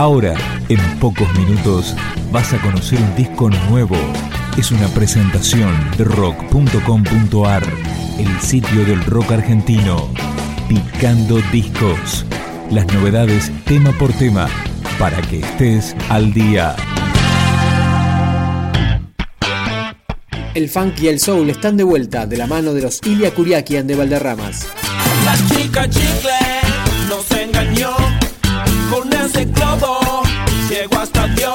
Ahora, en pocos minutos, vas a conocer un disco nuevo. Es una presentación de rock.com.ar, el sitio del rock argentino. Picando discos. Las novedades tema por tema, para que estés al día. El funk y el soul están de vuelta de la mano de los Ilia Kuriakian de Valderramas. La chica chicle nos engañó. Music Globo. Llego hasta Dios.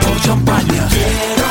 por champaña.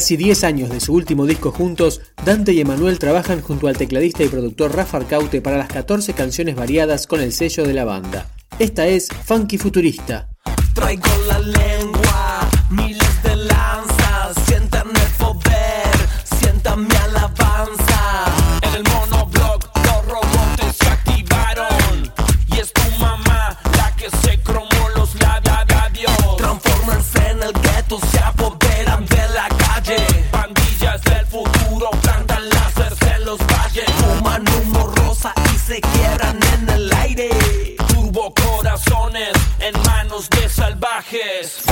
casi 10 años de su último disco juntos, Dante y Emanuel trabajan junto al tecladista y productor Rafa Arcaute para las 14 canciones variadas con el sello de la banda. Esta es Funky Futurista. kiss.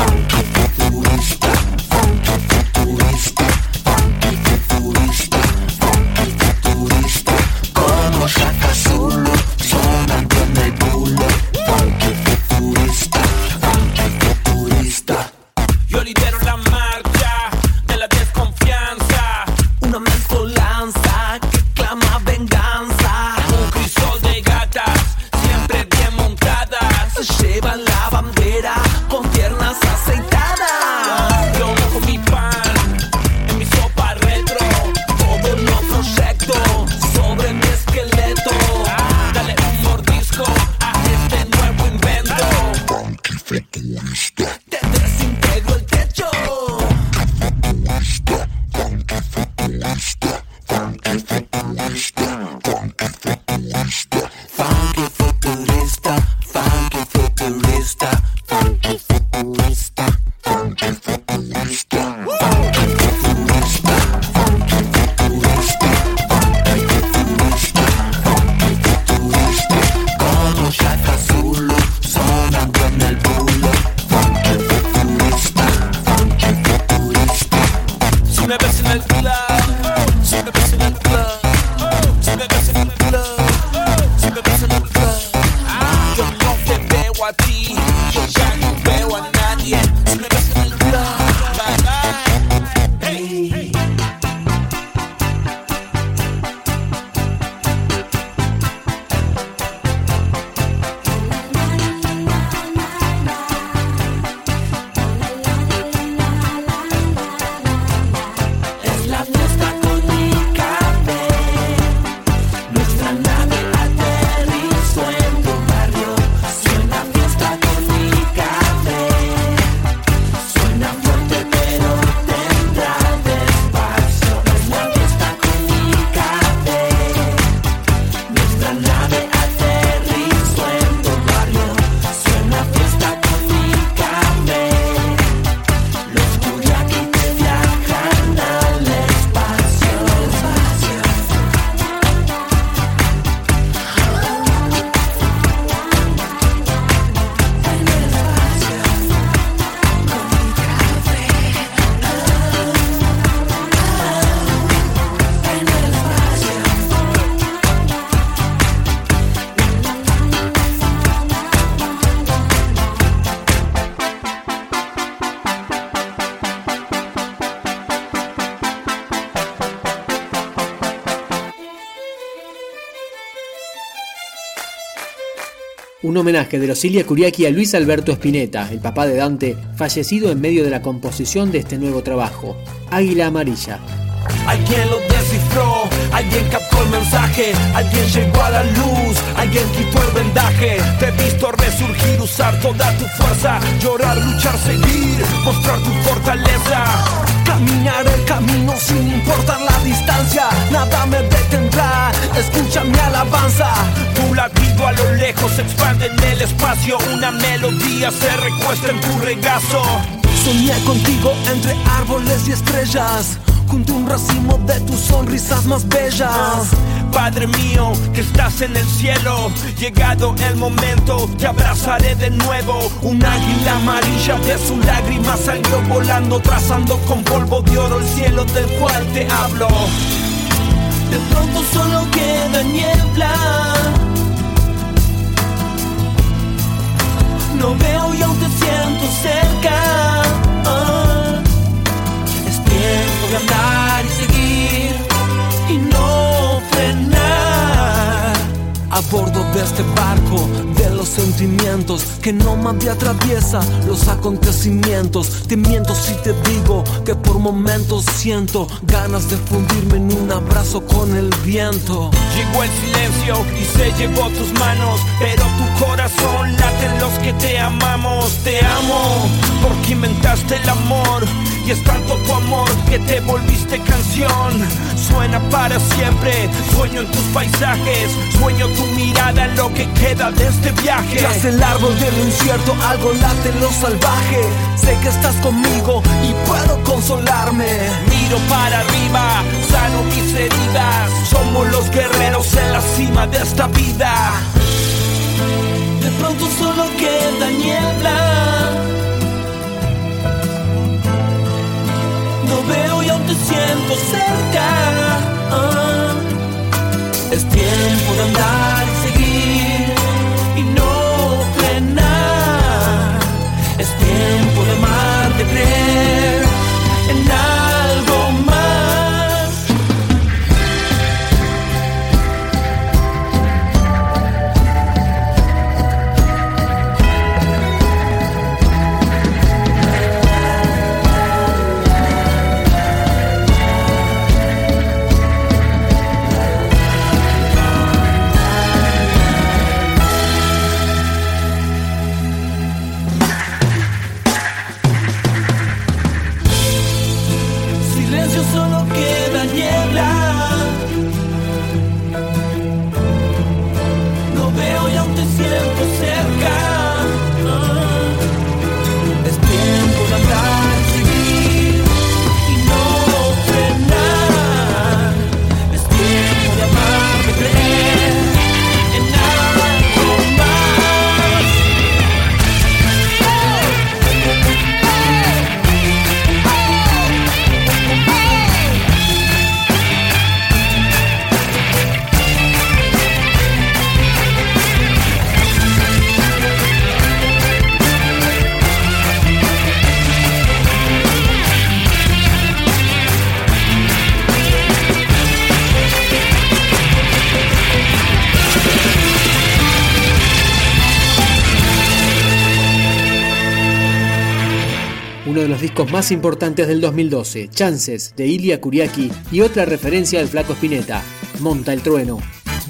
Un homenaje de Rosilia Curiaki a Luis Alberto Spinetta, el papá de Dante, fallecido en medio de la composición de este nuevo trabajo, Águila Amarilla. Alguien captó el mensaje, alguien llegó a la luz, alguien quitó el vendaje. Te he visto resurgir, usar toda tu fuerza, llorar, luchar, seguir, mostrar tu fortaleza. Caminar el camino sin importar la distancia, nada me detendrá. Escucha mi alabanza, tu latido a lo lejos se expande en el espacio. Una melodía se recuesta en tu regazo. Soñé contigo entre árboles y estrellas junto un racimo de tus sonrisas más bellas. Padre mío, que estás en el cielo, llegado el momento, te abrazaré de nuevo. Un águila amarilla de su lágrima salió volando, trazando con polvo de oro el cielo del cual te hablo. De pronto solo queda niebla. No veo y aún te siento cerca. Ah. De andar y seguir y no frenar. A bordo de este barco de los sentimientos que no me atraviesa los acontecimientos. Te miento si te digo que por momentos siento ganas de fundirme en un abrazo con el viento. Llegó el silencio y se llevó tus manos, pero tu corazón late en los que te amamos. Te amo porque inventaste el amor y es tanto tu amor que te volviste canción. Suena para siempre, sueño en tus paisajes, sueño tu mirada en lo que queda de este viaje. Tras el árbol del incierto, algo late en lo salvaje. Sé que estás conmigo y puedo consolarme. Miro para arriba, sano mis heridas. Somos los guerreros en la cima de esta vida. De pronto solo queda niebla no veo y aún te siento cerca. Ah, es tiempo de andar los discos más importantes del 2012, Chances de Ilia Kuriaki y otra referencia del flaco Spinetta, Monta el trueno.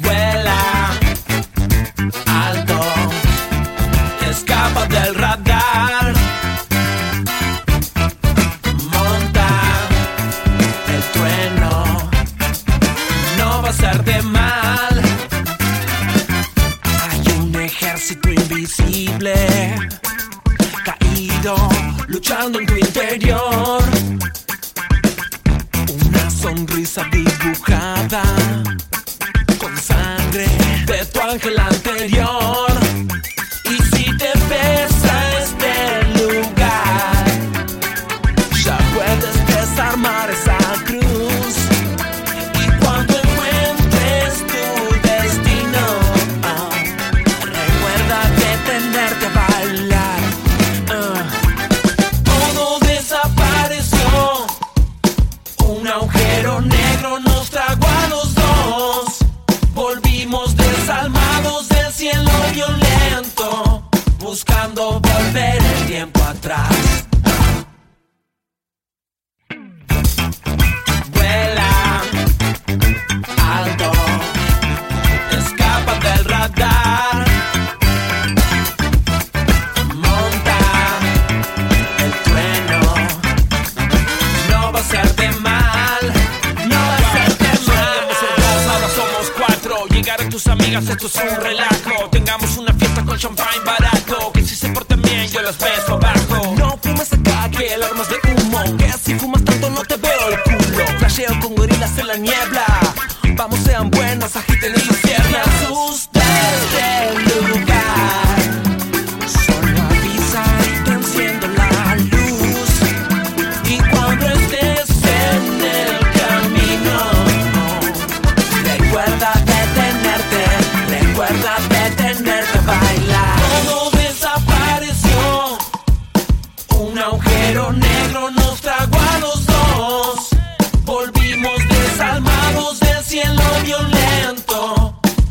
Vuela alto, escapa del radar. la niebla. Vamos, sean buenas,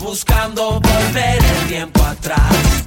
buscando volver el tiempo atrás.